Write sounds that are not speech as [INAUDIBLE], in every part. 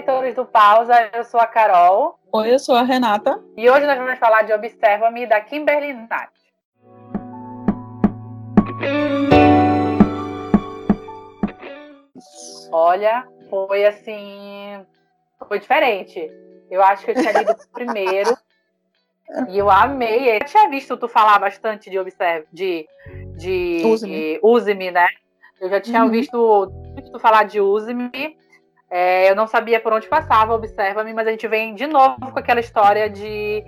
leitores do Pausa, eu sou a Carol. Oi, eu sou a Renata. E hoje nós vamos falar de Observa-me da Kimberly Nath. Olha, foi assim. Foi diferente. Eu acho que eu tinha lido [LAUGHS] primeiro. e eu amei. Eu tinha visto tu falar bastante de Observe, de, de Use-me, né? Eu já tinha uhum. visto tu falar de Use-me. É, eu não sabia por onde passava, observa-me, mas a gente vem de novo com aquela história de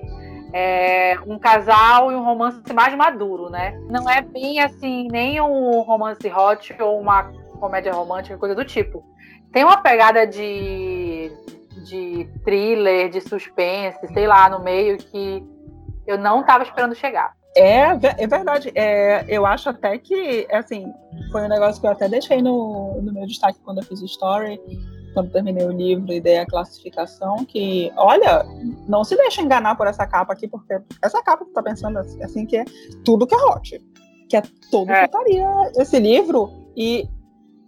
é, um casal e um romance mais maduro, né? Não é bem assim, nem um romance hot ou uma comédia romântica, coisa do tipo. Tem uma pegada de, de thriller, de suspense, sei lá, no meio que eu não estava esperando chegar. É, é verdade. É, eu acho até que, assim, foi um negócio que eu até deixei no, no meu destaque quando eu fiz o story quando terminei o livro e dei a classificação, que, olha, não se deixa enganar por essa capa aqui, porque essa capa que tá pensando assim, assim que é tudo que é hot, que é todo é. que estaria esse livro, e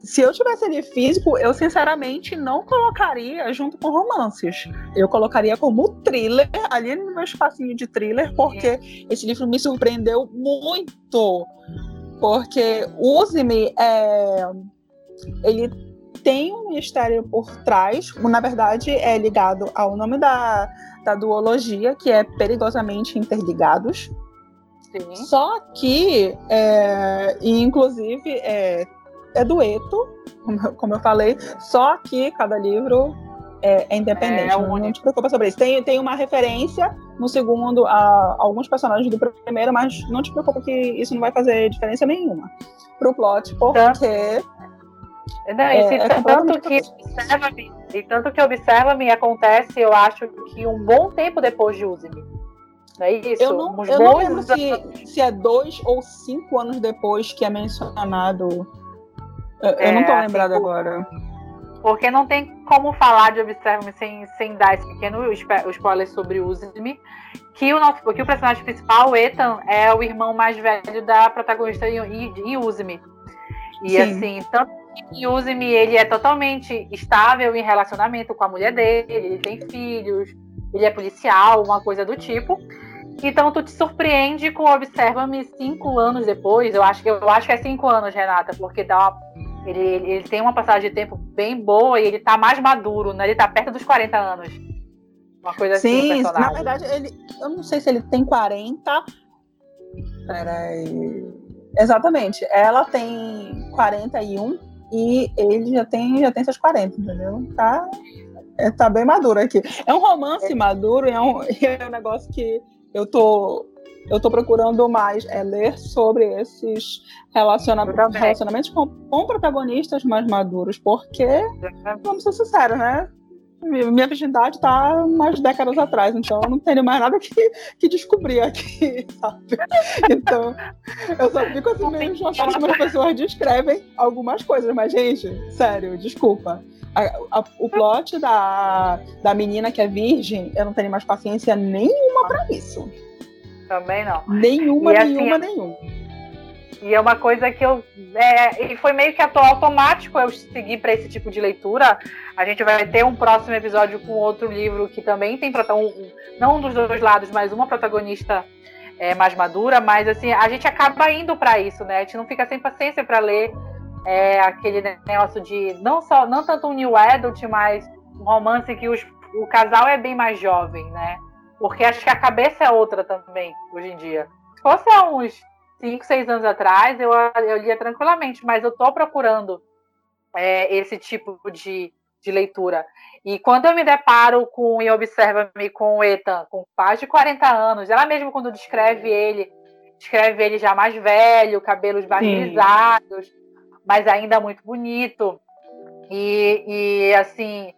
se eu tivesse ele físico, eu sinceramente não colocaria junto com romances. Eu colocaria como thriller, ali no meu espacinho de thriller, porque esse livro me surpreendeu muito. Porque Use-me é, ele tem um mistério por trás, na verdade é ligado ao nome da, da duologia, que é Perigosamente Interligados. Sim. Só que, é, e inclusive, é, é dueto, como eu falei, só que cada livro é, é independente. É, não, não te preocupa sobre isso. Tem, tem uma referência no segundo a alguns personagens do primeiro, mas não te preocupa que isso não vai fazer diferença nenhuma pro plot, porque não, e, é, é tanto que observa-me, e tanto que observa-me acontece, eu acho que um bom tempo depois de Use-me. Não é isso? Eu não, eu não lembro se, se, é dois ou cinco anos depois que é mencionado. Eu, é, eu não estou lembrado assim, agora. Porque não tem como falar de Observa-me sem, sem dar esse pequeno spoiler sobre Use-me. Que o, nosso, que o personagem principal, o Ethan, é o irmão mais velho da protagonista em, em Use-me. E Sim. assim, tanto que Use-me, ele é totalmente estável em relacionamento com a mulher dele, ele tem filhos, ele é policial, uma coisa do tipo. Então tu te surpreende com Observa-me cinco anos depois. Eu acho, eu acho que é cinco anos, Renata, porque dá uma, ele, ele, ele, tem uma passagem de tempo bem boa e ele tá mais maduro, né? Ele tá perto dos 40 anos. Uma coisa Sim, assim. Sim, na verdade, ele, eu não sei se ele tem 40. Peraí. Exatamente. Ela tem 41 e ele já tem, já tem seus 40, entendeu? Tá, é, tá bem maduro aqui. É um romance é. maduro, é um, [LAUGHS] é um negócio que eu tô eu tô procurando mais é ler sobre esses relacionamentos, relacionamentos com, com protagonistas mais maduros, porque, vamos ser sinceros, né? Minha virgindade tá umas décadas atrás, então eu não tenho mais nada que, que descobrir aqui, [LAUGHS] sabe? Então, eu só fico assim meio chocada como as pessoas descrevem algumas coisas, mas, gente, sério, desculpa. A, a, o plot da, da menina que é virgem, eu não tenho mais paciência nenhuma para isso. Também não. Nenhuma, assim, nenhuma, nenhuma. E é uma coisa que eu. É, e foi meio que automático eu seguir para esse tipo de leitura. A gente vai ter um próximo episódio com outro livro que também tem um, não um dos dois lados, mas uma protagonista é, mais madura. Mas assim, a gente acaba indo para isso, né? A gente não fica sem paciência para ler é, aquele negócio de não só não tanto um new adult, mas um romance que os, o casal é bem mais jovem, né? Porque acho que a cabeça é outra também hoje em dia. Se fosse há uns 5, 6 anos atrás, eu, eu lia tranquilamente, mas eu estou procurando é, esse tipo de, de leitura. E quando eu me deparo com e observa-me com o Ethan, com de 40 anos, ela mesmo quando descreve ele, descreve ele já mais velho, cabelos mais grisados, mas ainda muito bonito. E, e assim,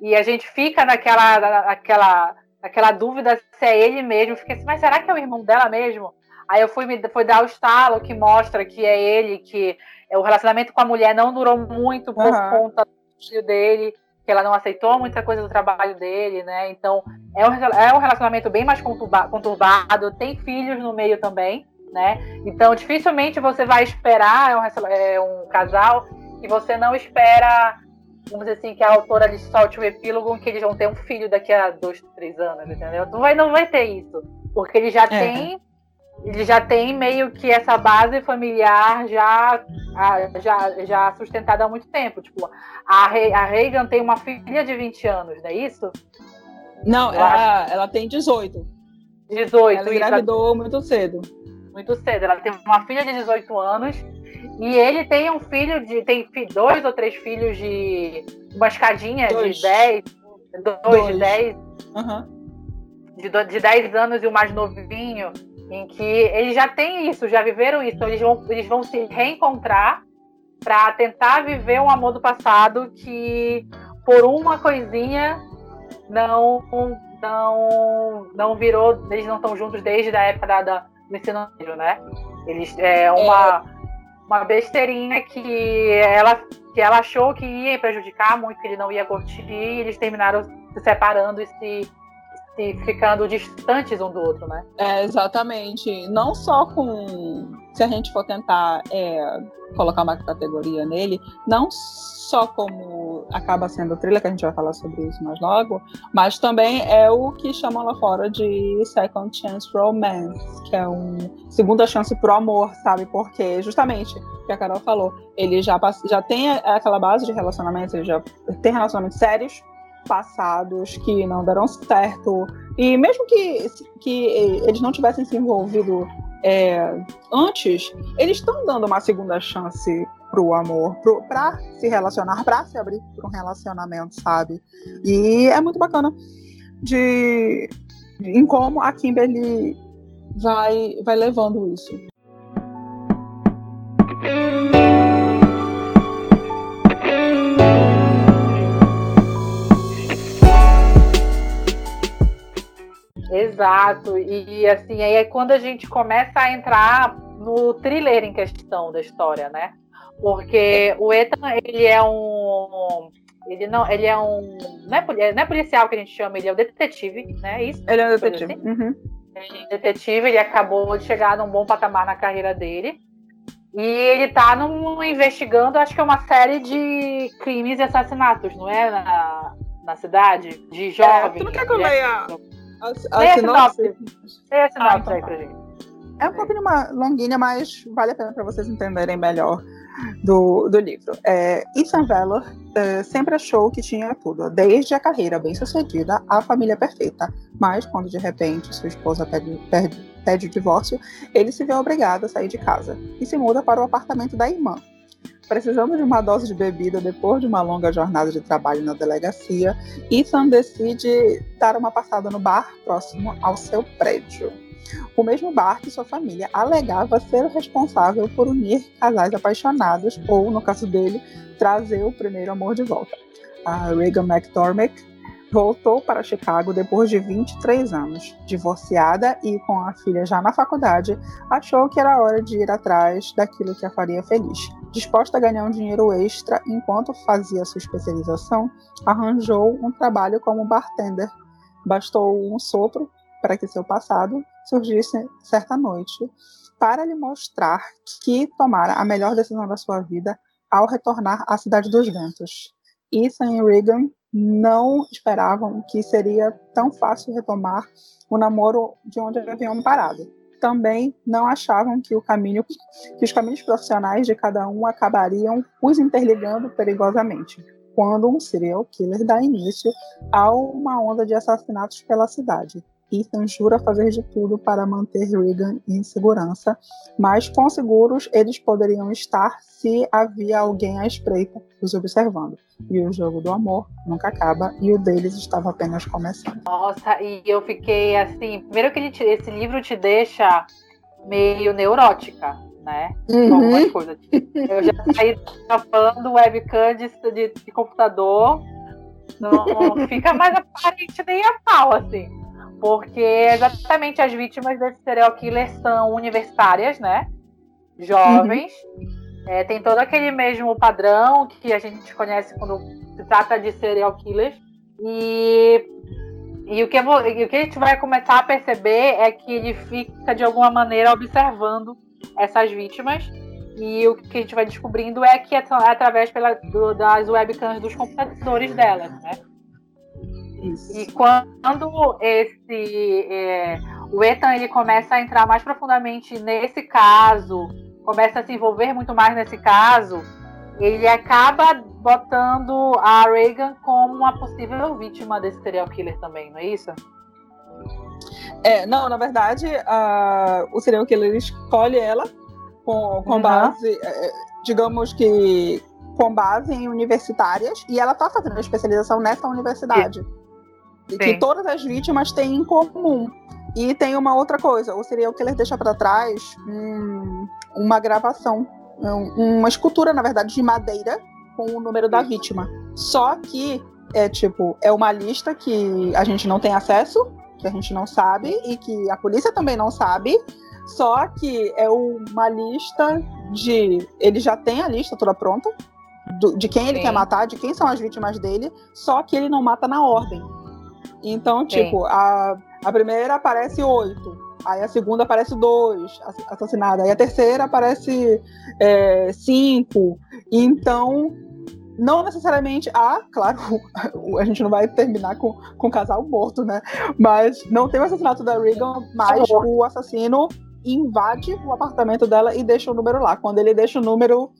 e a gente fica naquela, naquela, naquela dúvida se é ele mesmo. Fica assim, mas será que é o irmão dela mesmo? Aí eu fui, fui dar o estalo que mostra que é ele, que é, o relacionamento com a mulher não durou muito por uhum. conta do filho dele, que ela não aceitou muita coisa do trabalho dele, né? Então é um, é um relacionamento bem mais conturbado, tem filhos no meio também, né? Então dificilmente você vai esperar é um, é um casal que você não espera vamos dizer assim, que a autora lhe solte um epílogo que eles vão ter um filho daqui a dois, três anos, entendeu? Não vai, não vai ter isso. Porque ele já é. tem. Ele já tem meio que essa base familiar já, já, já sustentada há muito tempo. Tipo, a, a Reagan tem uma filha de 20 anos, não é isso? Não, ela, ela tem 18. 18. Ela engravidou muito cedo. Muito cedo. Ela tem uma filha de 18 anos e ele tem um filho de. Tem dois ou três filhos de uma escadinha dois. de 10. Dois, dois. de 10. Uhum. De, de 10 anos e o mais novinho. Em que eles já têm isso, já viveram isso. Então eles vão, eles vão se reencontrar para tentar viver um amor do passado que por uma coisinha não não não virou eles não estão juntos desde a época da, da do ensino médio, né eles é uma uma besteirinha que ela, que ela achou que ia prejudicar muito, que ele não ia curtir, e eles terminaram se separando e se ficando distantes um do outro, né? É, exatamente. Não só com. Se a gente for tentar é, colocar uma categoria nele, não só como acaba sendo o thriller, que a gente vai falar sobre isso mais logo, mas também é o que chamam lá fora de Second Chance Romance, que é um segunda chance pro amor, sabe? Porque justamente o que a Carol falou, ele já, já tem aquela base de relacionamentos, ele já tem relacionamentos sérios, passados que não deram certo. E mesmo que, que eles não tivessem se envolvido é, antes, eles estão dando uma segunda chance pro amor, pro, pra se relacionar, pra se abrir para um relacionamento, sabe? E é muito bacana de, de em como a Kimberly vai, vai levando isso. Exato. E assim, aí é quando a gente começa a entrar no thriller em questão da história, né? Porque o Ethan, ele é um. Ele não, ele é um. Não é, não é policial que a gente chama, ele é um detetive, né? Isso? Ele é um detetive. Assim? Uhum. Ele é um detetive, ele acabou de chegar num bom patamar na carreira dele. E ele tá num, investigando, acho que é uma série de crimes e assassinatos, não é? Na, na cidade? De jovens. É, tu não quer que eu leia a, a sinopse? Leia a sinopse ah, aí pra gente. É um pouquinho uma longuinha, mas vale a pena para vocês entenderem melhor do, do livro. É, Ethan Valor é, sempre achou que tinha tudo, desde a carreira bem-sucedida à família perfeita. Mas quando de repente sua esposa pede, pede, pede o divórcio, ele se vê obrigado a sair de casa e se muda para o apartamento da irmã. Precisando de uma dose de bebida depois de uma longa jornada de trabalho na delegacia, Ethan decide dar uma passada no bar próximo ao seu prédio o mesmo bar que sua família alegava ser o responsável por unir casais apaixonados, ou, no caso dele, trazer o primeiro amor de volta. A Regan McDormick voltou para Chicago depois de 23 anos. Divorciada e com a filha já na faculdade, achou que era hora de ir atrás daquilo que a faria feliz. Disposta a ganhar um dinheiro extra enquanto fazia sua especialização, arranjou um trabalho como bartender. Bastou um sopro para que seu passado surgisse certa noite para lhe mostrar que tomara a melhor decisão da sua vida ao retornar à Cidade dos Ventos. Ethan e Regan não esperavam que seria tão fácil retomar o namoro de onde haviam parado. Também não achavam que, o caminho, que os caminhos profissionais de cada um acabariam os interligando perigosamente, quando um serial killer dá início a uma onda de assassinatos pela cidade. Ethan jura fazer de tudo para manter Regan em segurança, mas quão seguros eles poderiam estar se havia alguém à espreita os observando. E o jogo do amor nunca acaba e o deles estava apenas começando. Nossa, e eu fiquei assim. Primeiro que te, esse livro te deixa meio neurótica, né? Uhum. Algumas coisas. Eu já saí falando webcam de, de, de computador. Não, fica mais aparente nem a pau, assim. Porque exatamente as vítimas desse serial killer são universitárias, né? Jovens. Uhum. É, tem todo aquele mesmo padrão que a gente conhece quando se trata de serial killers. E, e, o, que vou, e o que a gente vai começar a perceber é que ele fica, de alguma maneira, observando essas vítimas E o que a gente vai descobrindo é que é através pela, do, das webcams dos computadores dela, né? Isso. E quando esse é, o Ethan ele começa a entrar mais profundamente nesse caso, começa a se envolver muito mais nesse caso, ele acaba botando a Reagan como uma possível vítima desse serial killer também, não é isso? É, não, na verdade, uh, o serial killer escolhe ela com, com uhum. base, é, digamos que com base em universitárias, e ela está fazendo a especialização nessa universidade. Sim. Que todas as vítimas têm em comum. E tem uma outra coisa, o serial killer deixa para trás hum, uma gravação, uma escultura, na verdade, de madeira com o número da vítima. Só que é tipo, é uma lista que a gente não tem acesso, que a gente não sabe e que a polícia também não sabe. Só que é uma lista de. Ele já tem a lista toda pronta do, de quem ele Sim. quer matar, de quem são as vítimas dele, só que ele não mata na ordem. Então, tipo, a, a primeira aparece oito, aí a segunda aparece dois assassinados, aí a terceira aparece é, cinco. Então, não necessariamente ah, claro, [LAUGHS] a gente não vai terminar com, com o casal morto, né? Mas não tem o assassinato da Regan, mas o assassino invade o apartamento dela e deixa o número lá. Quando ele deixa o número,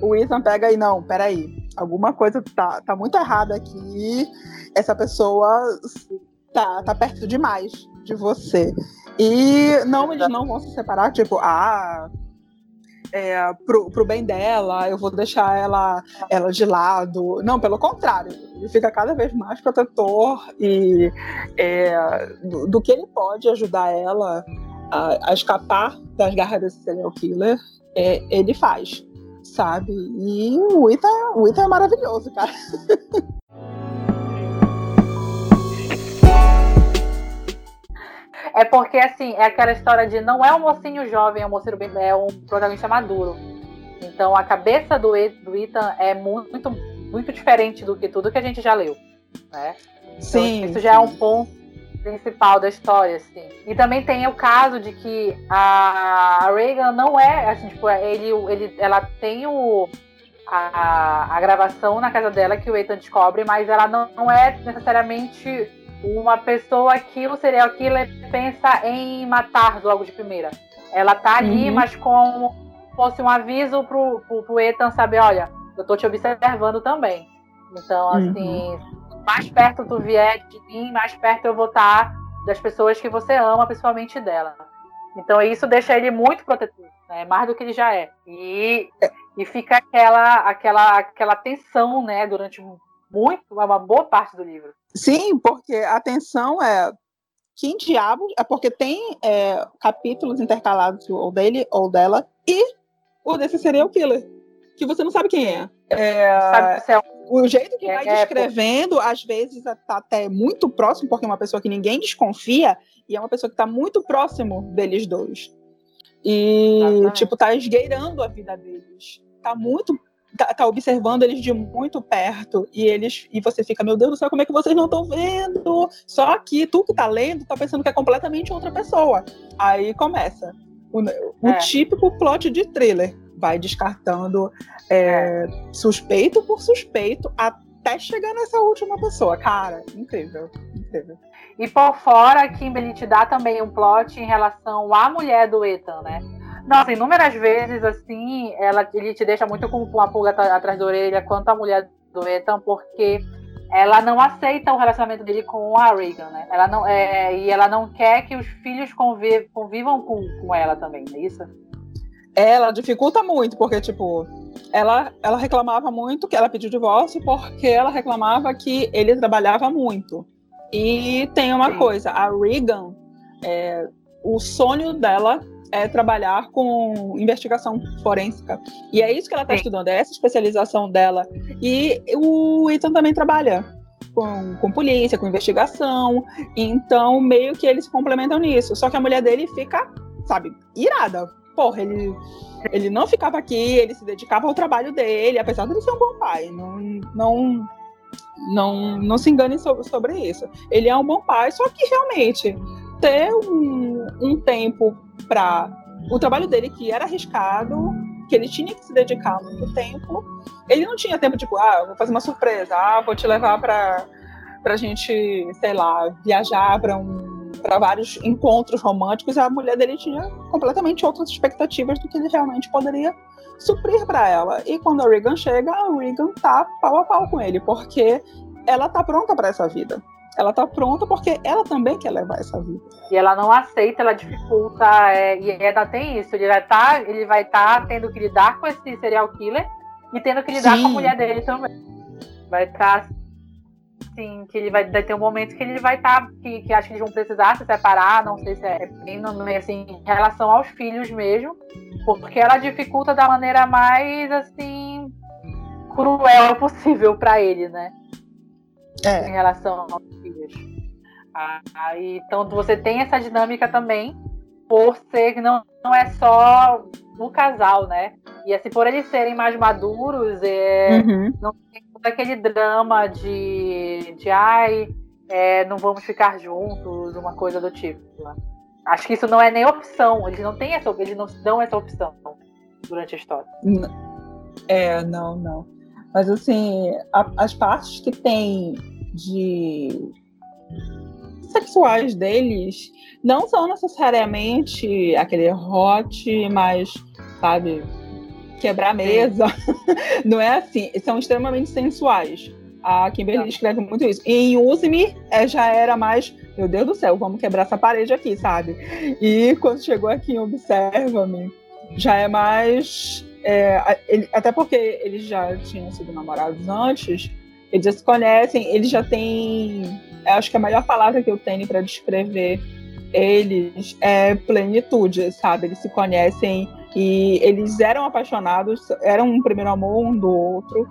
o Ethan pega e não, peraí, alguma coisa tá, tá muito errada aqui. Essa pessoa tá, tá perto demais de você. E não, eles não vão se separar, tipo, ah, é, pro, pro bem dela, eu vou deixar ela, ela de lado. Não, pelo contrário, ele fica cada vez mais protetor e é, do, do, que ele pode ajudar ela a, a escapar das garras desse serial killer, é, ele faz, sabe? E o Ita, o Ita é maravilhoso, cara. É porque, assim, é aquela história de não é um mocinho jovem, é um mocinho bem, é um protagonista maduro. Então a cabeça do, do Ethan é muito, muito diferente do que tudo que a gente já leu. Né? Então, sim. Isso já é um ponto principal da história, assim. E também tem o caso de que a Reagan não é, assim, tipo, ele, ele, ela tem o, a, a gravação na casa dela que o Ethan descobre, mas ela não, não é necessariamente uma pessoa que o serial killer pensa em matar logo de primeira. Ela tá ali, uhum. mas como fosse um aviso pro, pro, pro Ethan saber, olha, eu tô te observando também. Então, assim, uhum. mais perto tu vier de mim, mais perto eu vou estar das pessoas que você ama, principalmente dela. Então isso deixa ele muito protetor, né? mais do que ele já é. E, e fica aquela, aquela, aquela tensão, né, durante muito, uma boa parte do livro. Sim, porque a tensão é quem diabos é porque tem é, capítulos intercalados ou dele ou dela e o desse serial killer que você não sabe quem é. é, sabe, é o jeito que é, vai é, descrevendo às vezes está até muito próximo porque é uma pessoa que ninguém desconfia e é uma pessoa que está muito próximo deles dois e Exatamente. tipo tá esgueirando a vida deles tá muito tá, tá, observando eles de muito perto e eles e você fica, meu Deus do céu, como é que vocês não estão vendo? Só que tu que tá lendo tá pensando que é completamente outra pessoa. Aí começa o, o é. típico plot de thriller, vai descartando é, suspeito por suspeito até chegar nessa última pessoa. Cara, incrível, incrível. E por fora, Kimberly te dá também um plot em relação à mulher do Ethan, né? Nossa, inúmeras vezes, assim, ela, ele te deixa muito com uma pulga atrás da orelha quanto a mulher do Ethan, porque ela não aceita o relacionamento dele com a Reagan, né? Ela não, é, e ela não quer que os filhos conviv, convivam com, com ela também, não é isso? Ela dificulta muito, porque, tipo, ela, ela reclamava muito que ela pediu divórcio porque ela reclamava que ele trabalhava muito. E tem uma Sim. coisa, a Reagan, é, o sonho dela é trabalhar com investigação forensica. E é isso que ela está estudando, é essa especialização dela. E o Ethan também trabalha com, com polícia, com investigação. Então, meio que eles se complementam nisso. Só que a mulher dele fica, sabe, irada. Porra, ele, ele não ficava aqui, ele se dedicava ao trabalho dele, apesar de ele ser um bom pai. Não, não, não, não se engane sobre, sobre isso. Ele é um bom pai, só que realmente ter um, um tempo para o trabalho dele, que era arriscado, que ele tinha que se dedicar muito tempo. Ele não tinha tempo, tipo, ah, vou fazer uma surpresa, ah, vou te levar para pra gente, sei lá, viajar para um para vários encontros românticos, a mulher dele tinha completamente outras expectativas do que ele realmente poderia suprir para ela. E quando a Regan chega, a Regan tá pau a pau com ele, porque ela tá pronta para essa vida. Ela tá pronta porque ela também quer levar essa vida. E ela não aceita, ela dificulta, é, e ainda tem isso, ele vai estar, tá, estar tá tendo que lidar com esse serial killer e tendo que lidar Sim. com a mulher dele também. Vai estar tá Sim, que ele vai, vai ter um momento que ele vai estar, tá, que, que acho que eles vão precisar se separar, não sei se é bem assim, em relação aos filhos mesmo, porque ela dificulta da maneira mais assim cruel possível para ele, né? É. Em relação aos filhos. Ah, então você tem essa dinâmica também, por ser que não, não é só o casal, né? E assim, por eles serem mais maduros, é, uhum. não tem aquele drama de, de ai, é, não vamos ficar juntos, uma coisa do tipo. Acho que isso não é nem opção, eles não têm essa, eles não dão essa opção durante a história. É, não, não. Mas assim, a, as partes que tem de sexuais deles não são necessariamente aquele hot, mas, sabe, quebrar a mesa. [LAUGHS] não é assim. São extremamente sensuais. A Kimberly escreve muito isso. E em Use-me é, já era mais, meu Deus do céu, vamos quebrar essa parede aqui, sabe? E quando chegou aqui em Observa-me, já é mais. É, ele, até porque eles já tinham sido namorados antes, eles já se conhecem, eles já têm. Acho que a melhor palavra que eu tenho para descrever eles é plenitude, sabe? Eles se conhecem e eles eram apaixonados, eram um primeiro amor um do outro.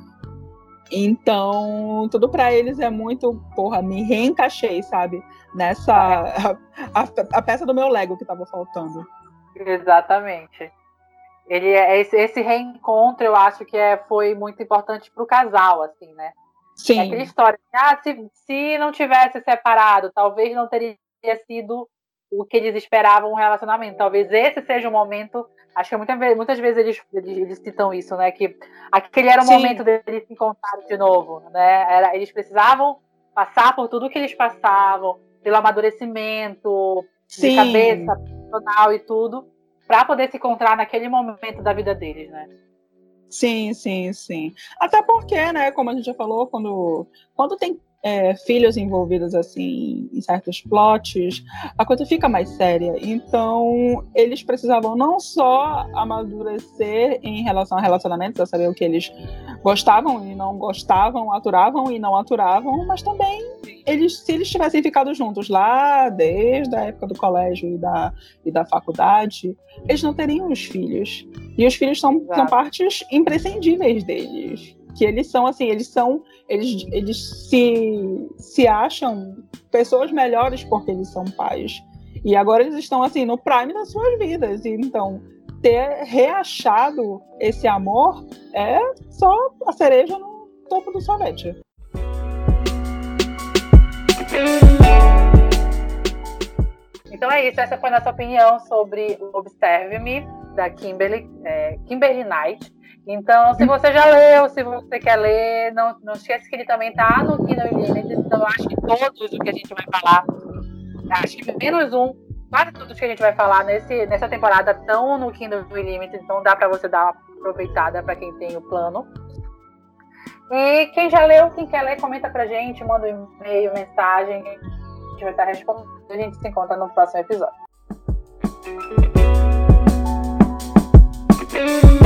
Então, tudo para eles é muito, porra, me reencaixei, sabe? Nessa. [LAUGHS] A, a, a, peça do meu Lego que tava faltando. Exatamente. Ele é, esse, esse reencontro, eu acho que é, foi muito importante pro casal, assim, né? Sim. É aquela história, ah, se, se não tivesse separado, talvez não teria sido o que eles esperavam um relacionamento. Talvez esse seja o momento. Acho que muitas, vezes, muitas vezes eles, eles, eles, citam isso, né? Que aquele era o Sim. momento deles se encontrarem de novo, né? Era, eles precisavam passar por tudo que eles passavam, pelo amadurecimento, Sim. de cabeça, profissional e tudo, para poder se encontrar naquele momento da vida deles, né? Sim, sim, sim. Até porque, né, como a gente já falou, quando, quando tem é, filhos envolvidos assim em certos plots, a coisa fica mais séria. Então, eles precisavam não só amadurecer em relação a relacionamentos, a saber o que eles gostavam e não gostavam, aturavam e não aturavam, mas também eles, se eles tivessem ficado juntos lá desde a época do colégio e da, e da faculdade, eles não teriam os filhos. E os filhos são, são partes imprescindíveis deles que eles são assim, eles são, eles, eles se, se acham pessoas melhores porque eles são pais. E agora eles estão assim no prime das suas vidas. E, então, ter reachado esse amor é só a cereja no topo do sorvete. Então é isso, essa foi a nossa opinião sobre Observe-me, da Kimberly, é, Kimberly Knight. Então, se você já leu, se você quer ler, não, não esquece que ele também está no Kindle Unlimited. Então, acho que todos o que a gente vai falar, acho que menos um, quase todos que a gente vai falar nesse, nessa temporada estão no Kindle Unlimited. Então, dá para você dar uma aproveitada para quem tem o plano. E quem já leu, quem quer ler, comenta pra gente, manda um e-mail, mensagem. A gente vai estar respondendo. A gente se encontra no próximo episódio. Thank you.